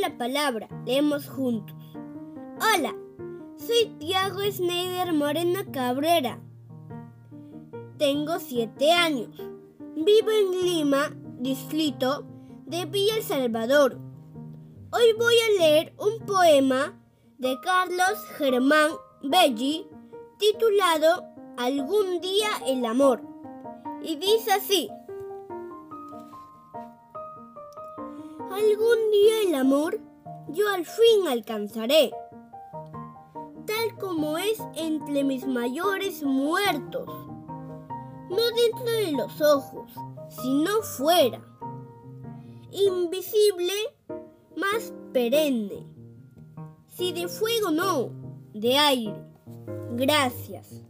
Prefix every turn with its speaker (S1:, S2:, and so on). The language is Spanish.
S1: la palabra. Leemos juntos. Hola, soy Tiago Schneider Moreno Cabrera. Tengo siete años. Vivo en Lima, distrito de Villa El Salvador. Hoy voy a leer un poema de Carlos Germán Belli titulado Algún día el amor. Y dice así. Algún día el amor yo al fin alcanzaré, tal como es entre mis mayores muertos, no dentro de los ojos, sino fuera, invisible, más perenne, si de fuego no, de aire. Gracias.